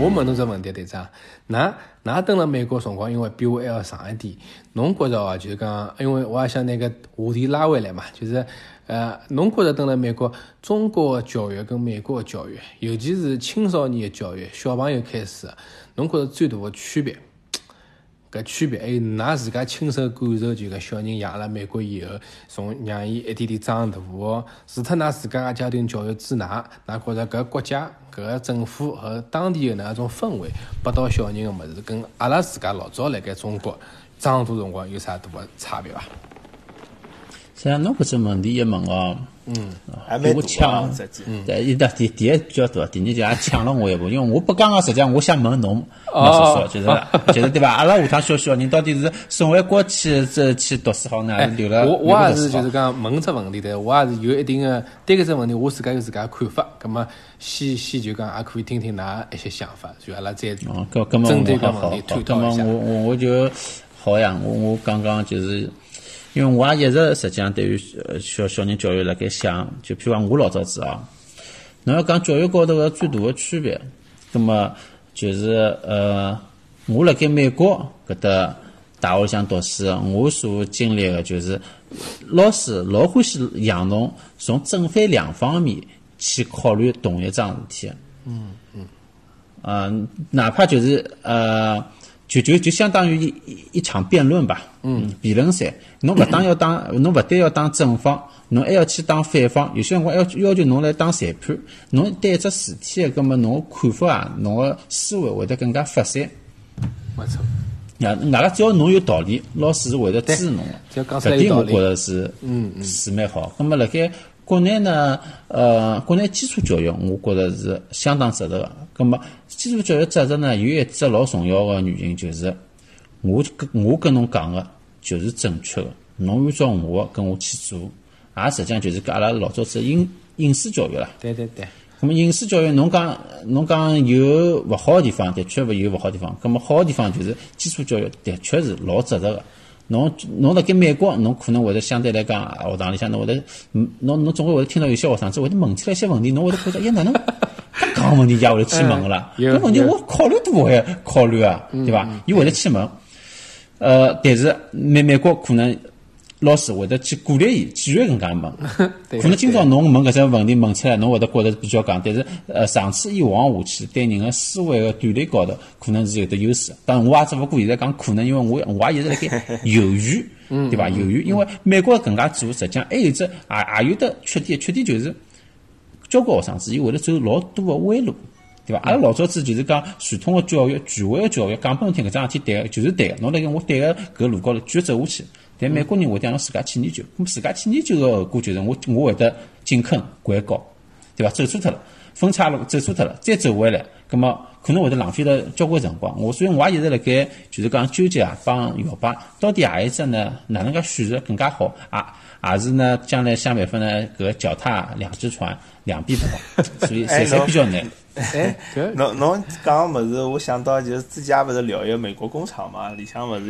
我问侬只问题，队长，㑚㑚蹲辣美国辰光，因为比我还要长一点，侬觉着哦，就是讲，因为我也想拿个话题拉回来嘛，就是呃，侬觉着蹲辣美国，中国个教育跟美国的教育，尤其是青少年的教育，小朋友开始，侬觉着最大的区别？搿区别，还有㑚自家亲身感受，就搿小人养辣美国以后，从让伊一点点长大哦，除脱㑚自家个家庭教育之外，㑚觉着搿国家、搿个政府和当地的那种氛围，拨到小人个物事，跟阿拉自家老早辣盖中国长大辰光有啥大个差别伐？像侬搿只问题一问哦，嗯，比我抢，对，一的第第一比较多，第二就也抢了我一步，因为我不刚刚，实际上我想问侬，侬说说，就是就是对伐？阿拉下趟小小人到底是送回国去这去读书好呢，还是留了？我我也是就是讲问只问题的，我也是有一定的对搿只问题，我自家有自家看法。葛末先先就讲，也可以听听㑚一些想法，就阿拉再针对搿问题探讨一下。我我我就好呀，我我刚刚就是。因为我也一直实际上对于小小人教育辣盖想，就譬如讲我老早子啊，侬要讲教育高头个最大个区别，那么就是呃，我辣盖美国搿搭大学里向读书，我所经历个就是老师老欢喜让侬从正反两方面去考虑同一桩事体。嗯嗯。啊，哪怕就是呃。就就就相当于一一场辩论吧，嗯，辩论赛，侬勿当要当，侬勿但要当正方，侬还要去当反方。有些辰光要要求侬来当裁判，侬对一只事体个，葛末侬看法啊，侬个思维会得更加发散。没错。呀，外个只要侬有道理，老师是会得支持侬个。搿点我觉着是，嗯嗯，是蛮好。葛末辣盖国内呢，呃，国内基础教育，我觉着是相当值得个。葛么基础教育值得呢，有一只老重要个原因就是，我跟我跟侬讲个就是正确个，侬按照我跟我去做，也实际上就是跟阿拉老早子隐隐私教育啦。对对对。葛末隐私教育，侬讲侬讲有勿好个地方，的确勿有勿好地方。葛末好个地方就是基础教育的确是老值得个。侬侬辣盖美国，侬可能会得相对来讲，学堂里向侬会得，嗯，侬侬总归会得听到有些学生子会得问起来一些问题，侬会得觉得，哎，哪能搿讲问题也会得去问个啦？搿问题我考虑都勿会考虑啊，对伐？伊会得去问，呃，但是美美国可能。老师会得去鼓励伊，继续搿能介问。可能今朝侬问搿只问题问出来，侬会得觉得比较戆，但是呃，长此以往下去，对人个思维个锻炼高头，可能是有得优势。但我也只勿过现在讲可能，因为我 我也一直辣盖犹豫，对伐？犹豫，因为美国搿能介做，实际上还有只也也有得缺点，缺点就是交关学生子伊会得走老多个弯路，对伐？阿拉老早子就是讲传统个教育、权威个教育，讲拨侬听搿桩事体对个，就是对个，侬辣盖我对个搿路高头继续走下去。但美国人会得让侬自家去研究，咁自家去研究个后果就是我我会得进坑掼高，对伐？走错脱了，分岔路走错脱了，再走回来，咁么可能会得浪费了交关辰光。我所以我也一直辣盖就是讲纠结啊，帮摇摆，到底何一只呢？哪能介选择更加好？啊，还是呢？将来想办法呢？搿脚踏两只船，两臂跑，所以 实在比较难。哎，侬侬讲个物事，我想到就是之前勿是聊一个美国工厂嘛，里向勿是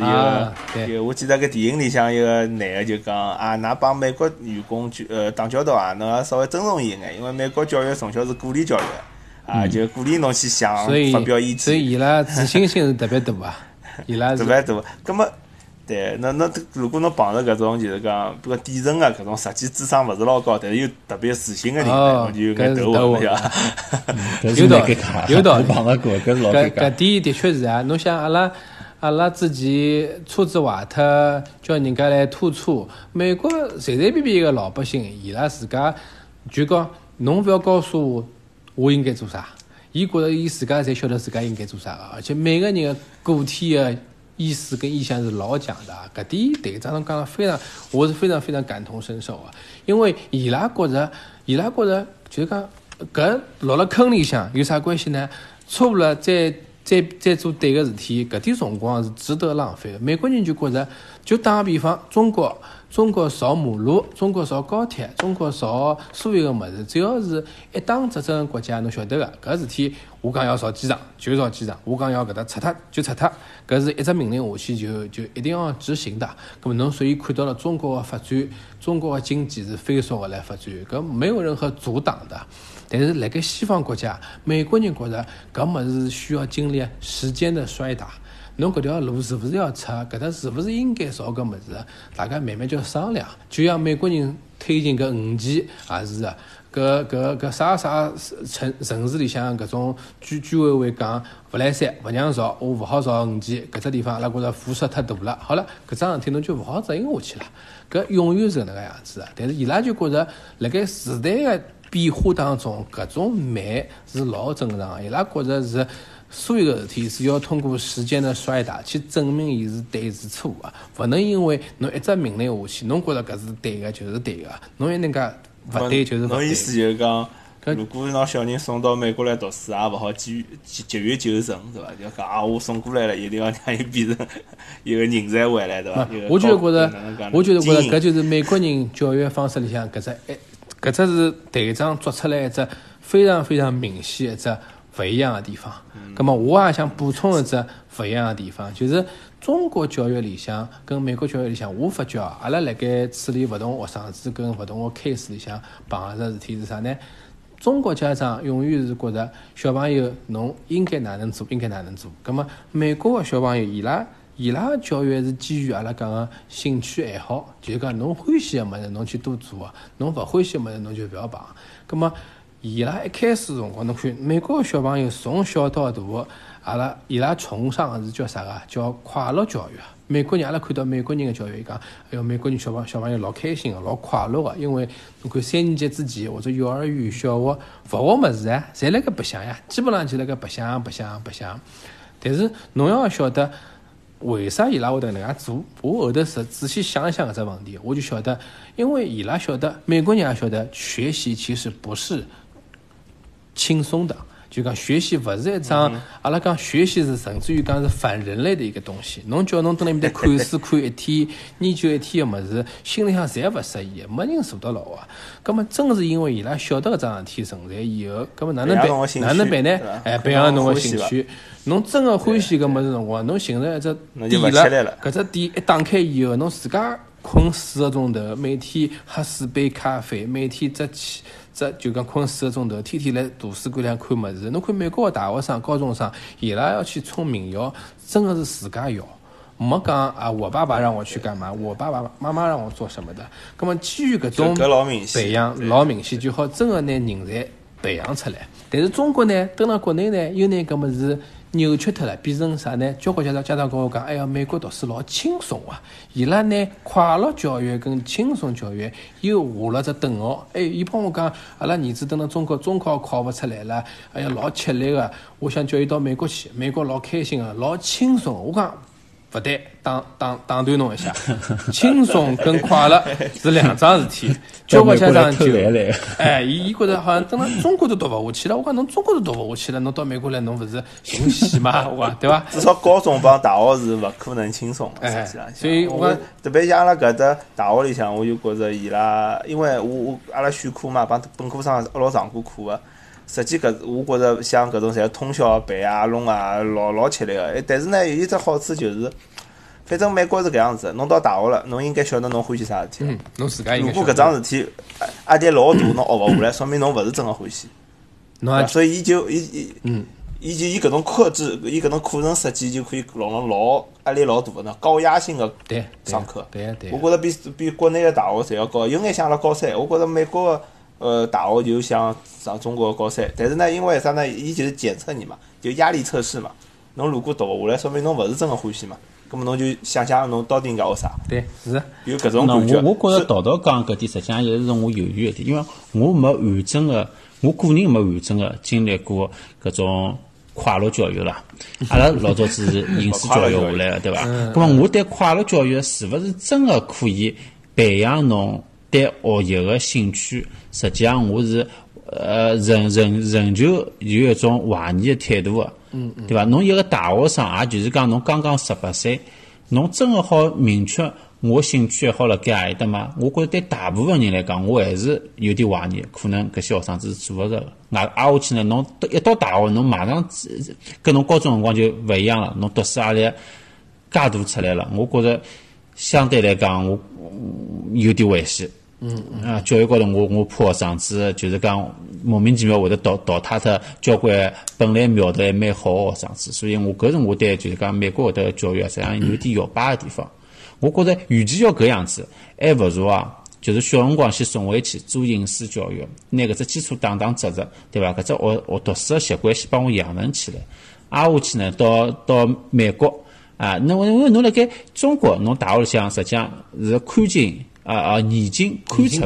有有，我记得个电影里向一个男个就讲啊，㑚帮美国员工就呃打交道啊，侬要稍微尊重伊一眼，因为美国教育从小是鼓励教育，啊，就鼓励侬去想发表意见，所以伊拉自信心是特别大啊，伊拉特别大，葛么。对，那那如果侬碰着搿种就是讲，比如底层个搿种实际智商勿是老高，但是又特别自信个人，侬就 有眼头昏，对伐？有道理，有道理。碰着过，搿是老尴尬。搿点的确是啊，侬想阿拉阿拉之前车子坏脱，叫人家来拖车，美国随随便便一个老百姓，伊拉自家就讲，侬勿要告诉我我应该做啥，伊觉着伊自家侪晓得自家应该做啥个，而且每个人个个体个。意思跟意向是老讲的啊！搿点队长侬讲了非常，我是非常非常感同身受啊！因为伊拉觉着，伊拉觉着就是讲，搿落了坑里向有啥关系呢？错误了再再再做对个事体，搿点辰光是值得浪费的。美国人就觉着就打个比方，中国。中国造马路，中国造高铁，中国造所有个物事，只要是一党执政国家，侬晓得个，搿事体我讲要造机场就造机场，我讲要搿搭拆脱就拆脱，搿是一只命令下去就就一定要执行的。搿么侬所以看到了中国个发展，中国个经济是飞速个来发展，搿没有任何阻挡的。但是辣盖西方国家，美国人觉着搿物事需要经历时间的衰打。侬搿条路是勿是要拆？搿搭是勿是应该造搿物事？大家慢慢叫商量。就像美国人推进搿五 G 也是个，搿搿搿啥啥城城市里向搿种居居委会讲勿来三，勿让造，我勿好造五 G。搿只地方阿拉觉着辐射太大了。好了，搿桩事体侬就勿好执行下去了。搿永远是搿能个样子。但是伊拉就觉着辣盖时代个变化当中，搿种慢是老正常。伊拉觉着是。所有个事体是要通过时间的衰打去证明伊是对是错啊，勿能因为侬一只命令下去，侬觉着搿是对个就是对个，侬一能介勿对就是勿对。侬意思就是讲，如果拿小人送到美国来读书，也勿好急急急于求成，对伐？就讲啊，我送过来了，一定要让伊变成 一个人才回来，对伐？我就觉着，我就觉着搿就是美国人教育方式里向搿只一，搿只是队长做出来一只非常非常明显一只。勿一样的地方，咁么我也想补充一只勿一样的地方，就是中国教育里向跟美国教育里向，我发觉阿拉辣盖处理勿同学生子跟勿同个 case 里向碰着事体是啥呢？中国家长永远是觉着小朋友侬应该哪能做，应该哪能做。咁么美国个小朋友伊拉伊拉个教育是基于阿拉讲个兴趣爱好，就是讲侬欢喜个物事侬去多做，侬勿欢喜个物事侬就勿要碰。咁么伊拉一开始辰光，侬看美国个小朋友从小到大，阿拉伊拉崇尚个是叫啥个？叫快乐教育。美国人阿拉看到美国人个教育，伊讲，哎哟，美国人小朋小朋友老开心个，老快乐个，因为侬看三年级之前或者幼儿园、小学勿学物事啊，侪辣盖白相呀，基本上就辣盖白相、白相、白相。但是侬要晓得，为啥伊拉会得能介做？我后头是仔细想一想搿只问题，我就晓得，因为伊拉晓得，美国人也晓得，学习其实不是。轻松的，就讲学习勿是一桩，阿拉讲学习是甚至于讲是反人类的一个东西。侬叫侬蹲辣面搭看书看一天，研究一天个物事，心里向侪勿适意，没人坐得牢啊。葛么正是因为伊拉晓得搿桩事体存在以后，葛么哪能办？哪能办呢？哎，培养侬个兴趣。侬真个欢喜搿物事辰光，侬形成一只点了。搿只点一打开以后，侬自家困四个钟头，每天喝四杯咖啡，每天只起。这就讲困四个钟头，天天来图书馆里看物事。侬看美国个大学生、高中生，伊拉要去冲名校，真个是自家要，没讲啊，我爸爸让我去干嘛，我爸爸妈妈让我做什么的。那么基于搿种培养，老明显就好，真个拿人才培养出来。但是中国呢，蹲辣国内呢，又拿搿物事。扭曲脱了，变成啥呢？交关家长家长跟我讲，哎呀，美国读书老轻松啊！伊拉呢，快乐教育跟轻松教育又画了只等号。哎，伊帮我讲，阿拉儿子等到中国中考考勿出来了，哎呀，老吃力个。我想叫伊到美国去，美国老开心个，老轻松。我讲。不对，打打打断侬一下，轻松跟快乐是两桩事体。交关家长就 哎，伊伊觉着好像等到中国都读勿下去了。我讲侬中国都读勿下去了，侬到美国来，侬勿是寻死吗？我讲对伐？至少高中帮大学是勿可能轻松。哎，所以我讲特别像阿拉搿搭大学里向，我就觉着伊拉，因为我我阿拉选课嘛，帮本科生一老上过课个。实际搿，我觉着像搿种侪通宵背啊、弄啊，老老吃力个。哎，但是呢，有一只好处就是，反正美国是搿样子，侬到大学了，侬应该晓得侬欢喜啥事体。嗯，侬自家如果搿桩事体压力老大，侬学勿下来，说明侬勿是真个欢喜。侬所以伊就伊伊，嗯，伊就伊搿种克制，伊搿种课程设计就可以弄了老压力老大个呢，高压性个上课。对对。我觉着比比国内个大学侪要高，有眼像阿拉高三。我觉着美国个。呃，大学就想上中国高三，但是呢，因为啥呢？伊就是检测你嘛，就压力测试嘛。侬如果读勿下来，说明侬勿是真个欢喜嘛。咁么侬就想想侬到底应该学啥？对，是有搿种感觉。我我觉着道道讲搿点，实际上也是我犹豫一点，因为我没完整个，我个人没完整个经历过搿种快乐教育啦。阿拉老早子是应试教育下来个，对伐？咁么我对快乐教育是勿是真个可以培养侬？对学习个兴趣，实际上我是呃，仍仍仍旧有一种怀疑的态度个，对伐？侬一个大学生，也就是讲侬刚刚十八岁，侬真个好明确我兴趣爱好辣盖何里搭嘛？我觉着对大部分人来讲，我还是有点怀疑，可能搿些学生子是做勿着个。挨挨下去呢，侬一到大学，侬马上跟侬高中辰光就勿一样了，侬读书压力介大出来了。我觉着相对来讲，我有点危险。嗯啊，教育高头，我我怕学生子就是讲莫名其妙会得淘淘汰脱交关本来苗头还蛮好个学生子，所以我搿是我对就是讲美国搿搭教育实际上有点摇摆个地方。我觉着与其要搿样子，还勿如啊，就是小辰光先送回去做应试教育，拿搿只基础打打扎实，对伐？搿只学学读书个习惯先帮我养成起来。挨下去呢，到到美国啊，侬因为侬辣盖中国，侬大学里向实际上是看紧啊啊眼睛看出，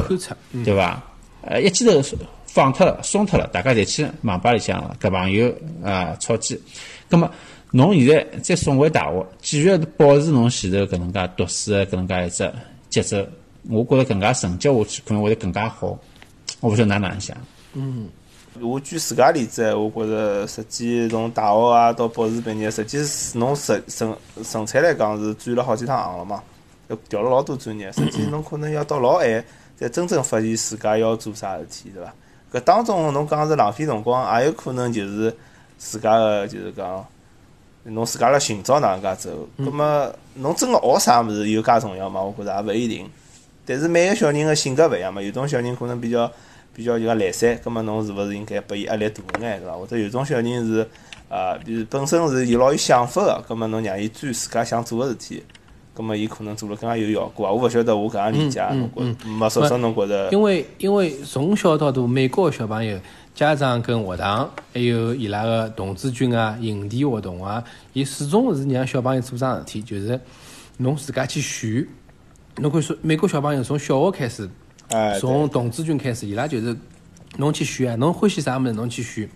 对伐？呃，一记头放脱了，松脱了，大家侪去网吧里向搿朋友啊炒机，葛末。侬现在再送回大学，继续保持侬前头搿能介读书个搿能介一只节奏，我觉着更加成绩下去可能会得更加好。我勿晓得哪能想。嗯，我举自家例子，我觉着实际从大学啊到博士毕业，实际是侬成成成才来讲是转了好几趟行了嘛，要调了老多专业。甚至侬可能要到老晚才真正发现自家要做啥事体，对伐？搿当中侬讲是浪费辰光，也有可能就是自家个就是讲。侬自家辣寻找哪能介走，葛末侬真个学啥物事有介重要吗？我觉着也勿一定。但是每个小人个性格勿一样嘛，有种小人可能比较比较就讲懒散，葛末侬是勿是应该拨伊压力大眼，对伐？或者有种小人是啊，比如本身是有老有想法个，葛末侬让伊做自家想做个事体，葛末伊可能做了更加有效果啊！我勿晓得我搿样理解，侬觉没说说侬觉着？因为因为从小到大，美国个小朋友。家长跟学堂，还有伊拉个童子军啊、营地活动啊，伊始终是让小朋友做桩事体，就是侬自家去选。侬可以说，美国小朋友从小学开始，从童子军开始，伊拉就是侬去选啊，侬欢喜啥物事，侬去选。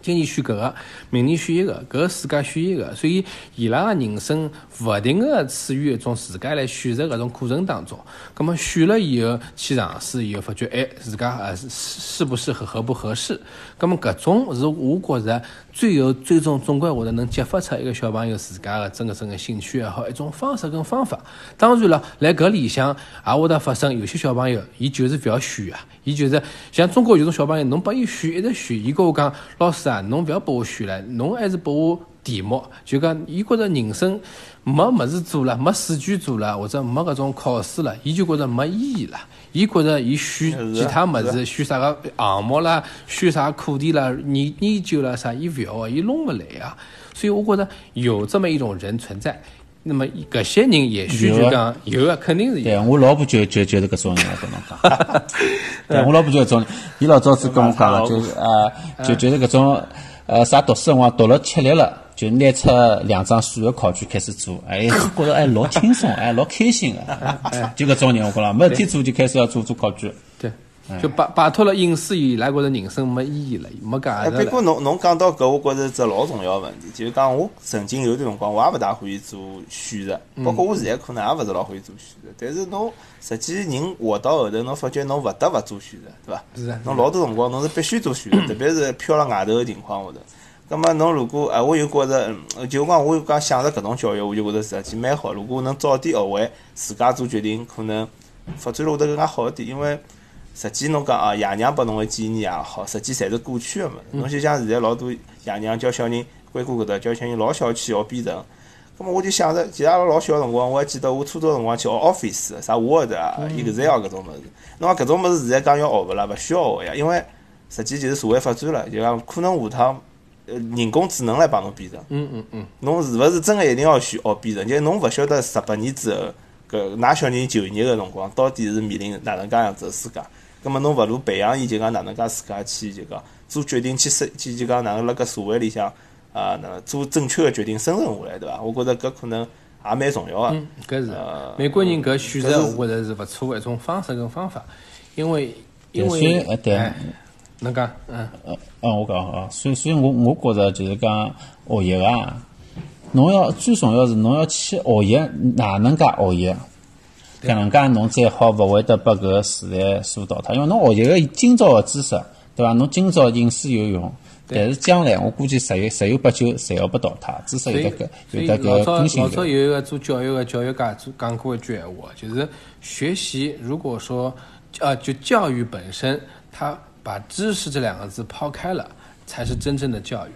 今年选搿个，明年选一个，搿个世界选一个，所以伊拉个人生勿停个处于一种自家来选择搿种过程当中。葛末选了以后去尝试以后，发觉哎，自家呃适适不适合，合不合适？葛末搿种是我觉着最后最终总归会得能激发出一个小朋友自家个真个真个兴趣爱好一种方式跟方法。当然了，辣搿里向也会得发生有些小朋友，伊就是勿要选啊，伊就是像中国有种小朋友，侬拨伊选一直选，伊跟我讲老师。啊，侬勿要拨我选了，侬还是拨我题目。就讲，伊觉着人生没物事做了，没试卷做了，或者没搿种考试了，伊就觉着没意义了。伊觉着伊选其他物事，选啥个项目啦，选啥课题啦，研研究啦啥，伊勿要啊，伊弄勿来啊。所以我觉着有这么一种人存在。那么搿些人也许就讲有啊，肯定是有。对我老婆就就就是搿种人，我跟侬讲。对我老婆就搿种，伊老早子跟我讲，就是啊，就就是搿种呃啥读书辰光读了吃力了，就拿出两张数学考卷开始做，哎，觉着哎老轻松，哎老开心 个，就搿种人我讲了，没事体做就开始要做做考卷。对。就摆摆脱了隐私，伊拉觉着人生没意义了，没价值了。不过侬侬讲到搿，我觉着只老重要问题，就是讲我曾经有段辰光，我也勿大欢喜做选择，包括我现在可能也勿是老欢喜做选择。但是侬实际人活到后头，侬发觉侬勿得勿做选择，对伐？是啊。侬老多辰光侬是必须做选择，特别是飘辣外头个情况下头。葛末侬如果哎，我又觉着，就讲我讲想着搿种教育，我就觉着实际蛮好。如果能早点学会自家做决定，可能发展会得更加好一点，因为。实际侬讲啊，爷娘拨侬个建议也好，实际侪是过去个物事。侬就像现在老多爷娘教小人，关过搿搭教小人老小去学编程。葛末我就想着，其实阿拉老小辰光，我还记得我初中辰光去学 Office，啥 Word 啊、Excel 搿种物事。侬讲搿种物事现在讲要学勿啦？勿需要学呀，因为实际就是社会发展了，就讲可能下趟呃人工智能来帮侬编程。嗯嗯嗯。侬是勿是真个一定要学学编程？就侬勿晓得十八年之后，搿㑚小人就业个辰光，到底是面临哪能介样子个世界？葛末侬勿如培养伊，就讲哪能介自家去就讲做决定，去生去就讲哪能辣搿社会里向啊，哪能做正确个决定，生存下来，对伐？我觉着搿可能也蛮重要个。嗯，搿是美国人搿选择，我觉着是勿错个一种方式跟方法，因为因为对，侬讲嗯嗯我讲啊，所以所以我我觉着就是讲学习啊，侬要最重要是侬要去学习哪能介学习。搿能介侬再好勿会得把搿个时代所淘汰，因为侬学习个今朝个知识，对伐？侬今朝应试有用，但是将来我估计十有十有八九，侪要被淘汰，知识有得个有得个更新老早有一个做教育个教育家做讲过一句闲话，就是学习如果说呃就教育本身，他把知识这两个字抛开了，才是真正的教育。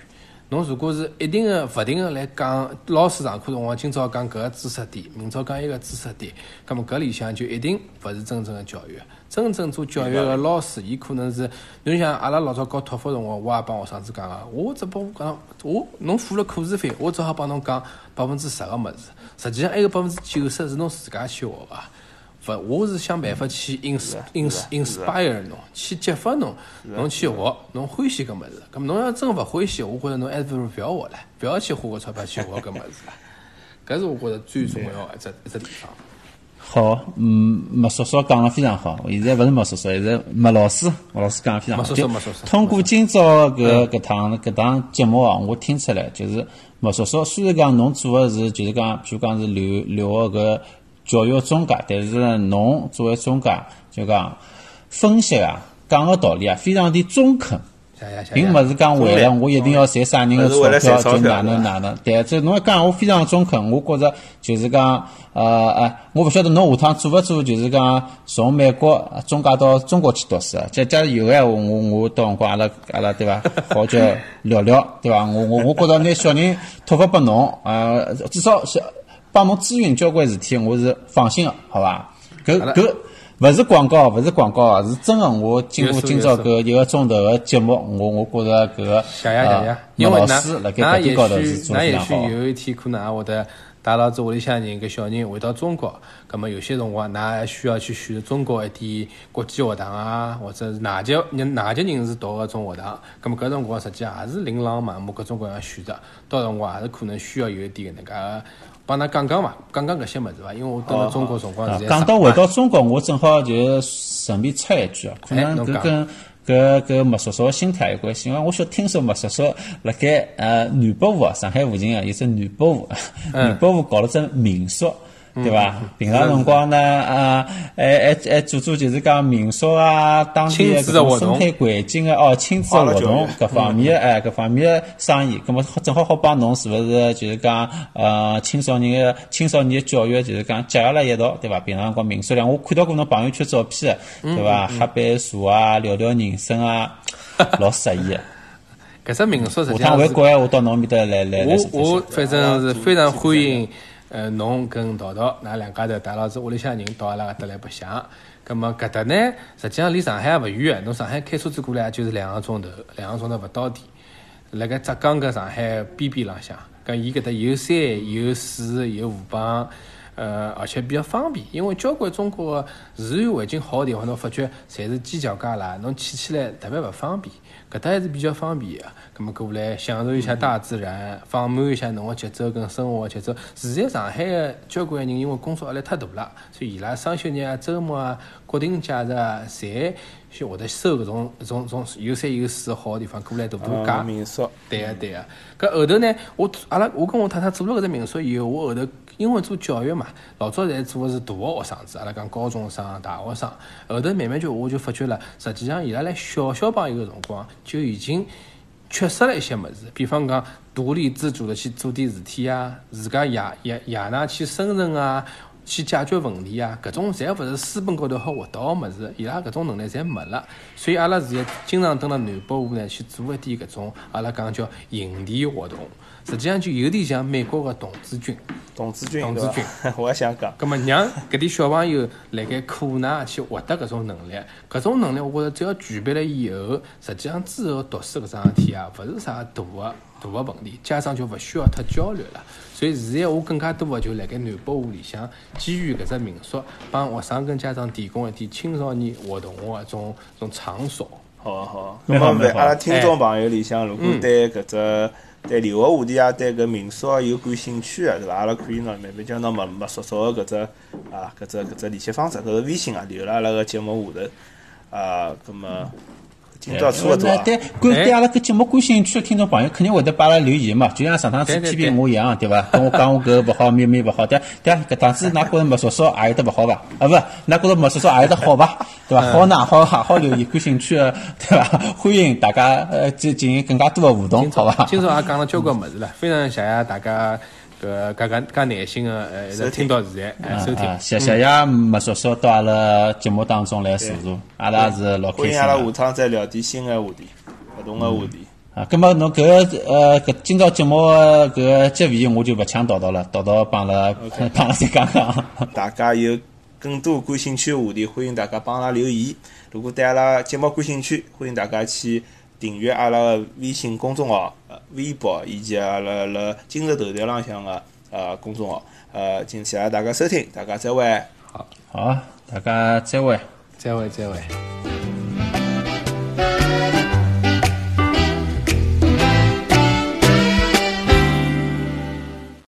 侬如果是一定的、勿停的来讲，老师上课辰光今朝讲搿个知识点，明朝讲一个知识点，葛末搿里向就一定勿是真正的教育。真正做教育的老师，伊可能是，侬像阿拉老早搞托福辰光，我也帮学生子讲个，我只帮讲，我侬付了课时费，我只好帮侬讲百分之十个物事，实际上还有百分之九十是侬自家去学个。勿，我是想办法去 ins ins inspire 侬，去激发侬，侬去学，侬欢喜搿物事。咁侬要真勿欢喜，我觉着侬还是勿要学了，勿要去花个钞票去学搿物事了。搿是我觉着最重要一只一只地方。好，嗯，麦叔叔讲了非常好。现在勿是麦叔叔，现在麦老师，麦老师讲了非常好。通过今朝搿搿趟搿档节目啊，我听出来就是麦叔叔虽然讲侬做的是就是讲，譬如讲是留留学搿。教育中介，但是侬作为中介，就讲分析啊，讲个道理啊，非常的中肯，并勿是讲为了我一定要赚啥人的钞票就哪能哪能。但是侬讲我非常中肯，我觉着就是讲，呃呃，我勿晓得侬下趟做勿做，就是讲从美国中介到中国去读书啊。假假如有个闲话，我我到辰光阿拉阿拉对伐？好叫聊聊对伐？我我我觉着拿小人托付拨侬啊，至少是。帮侬咨询交关事体，我是放心个，好伐？搿搿勿是广告，勿是广告，是真个。我经过今朝搿一个钟头个节目，我我觉着搿个呃，因为师辣盖搿点高头是做得好。那也许有一天可能也会得带牢子屋里向人搿小人回到中国，葛末有些辰光，㑚还需要去选择中国一点国际学堂啊，或者是哪级人哪级人士读搿种学堂，葛末搿辰光实际也是琳琅满目，各种各样选择。到辰光也是可能需要有一点搿能介。帮㑚讲讲伐，讲讲搿些物事伐？因为我到了中国辰光是讲到回到中国，我正好就顺便插一句啊，可能搿跟搿搿麦叔叔心态有关系。因为我晓听说麦叔叔辣盖呃南北湖啊，上海附近啊，有只南北湖，南北湖搞了只民宿。对伐？平常辰光呢，啊，还还还做做就是讲民宿啊，当地个种生态环境啊，哦，亲子活动各方面，哎，各方面生意，咁么正好好帮侬，是勿是？就是讲，呃，青少年个青少年教育，就是讲结合了一道，对伐？平常辰光民宿里，我看到过侬朋友圈照片，对伐？喝杯茶啊，聊聊人生啊，老适意。搿只民宿实际上，下趟回国我到侬面搭来来来。我我反正是非常欢迎。呃，侬跟桃桃，㑚两家头带牢子屋里向人到阿拉搿搭来白相。葛末搿搭呢，实际上离上海也勿远侬上海开车子过来就是两个钟头，两个钟头勿到点。辣盖浙江搿上海边边浪向，搿伊搿搭有山有水有河浜，呃，而且比较方便。因为交关中国个自然环境好个地方，侬发觉侪是犄角旮旯，侬去起来特别勿方便。搿搭还是比较方便个，葛末过来享受一下大自然，放慢一下侬个节奏跟生活个节奏。现在上海个交关人因为工作压力太大了，所以伊拉双休日啊、周末啊、国定假日啊，侪就会得收搿种、搿种、种有山有水个好个地方过来度度假。民宿。对个对个。搿后头呢，我阿拉我跟我太太做了搿只民宿以后，我后头因为做教育嘛，老早侪做个是大学学生子，阿拉讲高中生、大学生。后头慢慢就我就发觉了，实际上伊拉来小小朋友个辰光。就已经缺失了一些物事，比方讲独立自主的去做点事体啊，自家夜夜夜那去生存啊，去解决问题啊，搿种侪勿是书本高头好学到个物事，伊拉搿种能力侪没了。所以阿拉现在经常蹲辣南北湖呢去做一点搿种阿拉讲叫营地活动。实际上就有点像美国个童子军，童子军，童子军，我也想讲。葛末让搿点小朋友辣盖课内去获得搿种能力，搿种能力我觉着只要具备了以后，实际上之后读书搿桩事体啊，勿是啥大个大个问题，家长就勿需要太焦虑了。所以现在我更加多个就辣盖南北湖里向，基于搿只民宿，帮学生跟家长提供一点青少年活动个种种场所。好好，那么阿拉听众朋友里向，如果对搿只对留学话题啊，对搿民宿有感兴趣个，是伐？阿拉可以呢慢慢叫侬默默熟熟个搿只啊，搿只搿只联系方式，搿个微信啊，留辣阿拉个节目下头啊。葛末今朝差勿多。对，关对阿拉搿节目感兴趣的听众朋友，肯定会得帮阿拉留言嘛，就像上趟子批评我一样，对伐？跟我讲我搿勿好，咩咩勿好，对对，搿趟子㑚觉着莫少少也有得勿好伐？啊，勿，㑚觉着莫少少也有得好伐？对伐？好哪好好好留言，感兴趣的，对伐？欢迎大家呃进进行更加多的互动，好伐？今朝也讲了交关物事了，非常谢谢大家。搿介介介耐心个，呃，一直听到现在，哎，收听，谢谢谢麦叔叔到阿拉节目当中来坐坐，阿拉是老开心。欢迎阿拉下趟再聊点新个话题，勿同个话题。啊，葛末侬搿呃搿今朝节目搿结尾我就勿抢叨叨了，叨叨帮了 帮了再讲讲。大家有更多感兴趣个话题，欢迎大家帮阿拉留言。如果对阿拉节目感兴趣，欢迎大家去。订阅阿拉个微信公众号、微博以及阿拉辣今日头条浪向个呃公众号，呃，谢谢大家收听，大家再会。好，好，大家再会，再会，再会。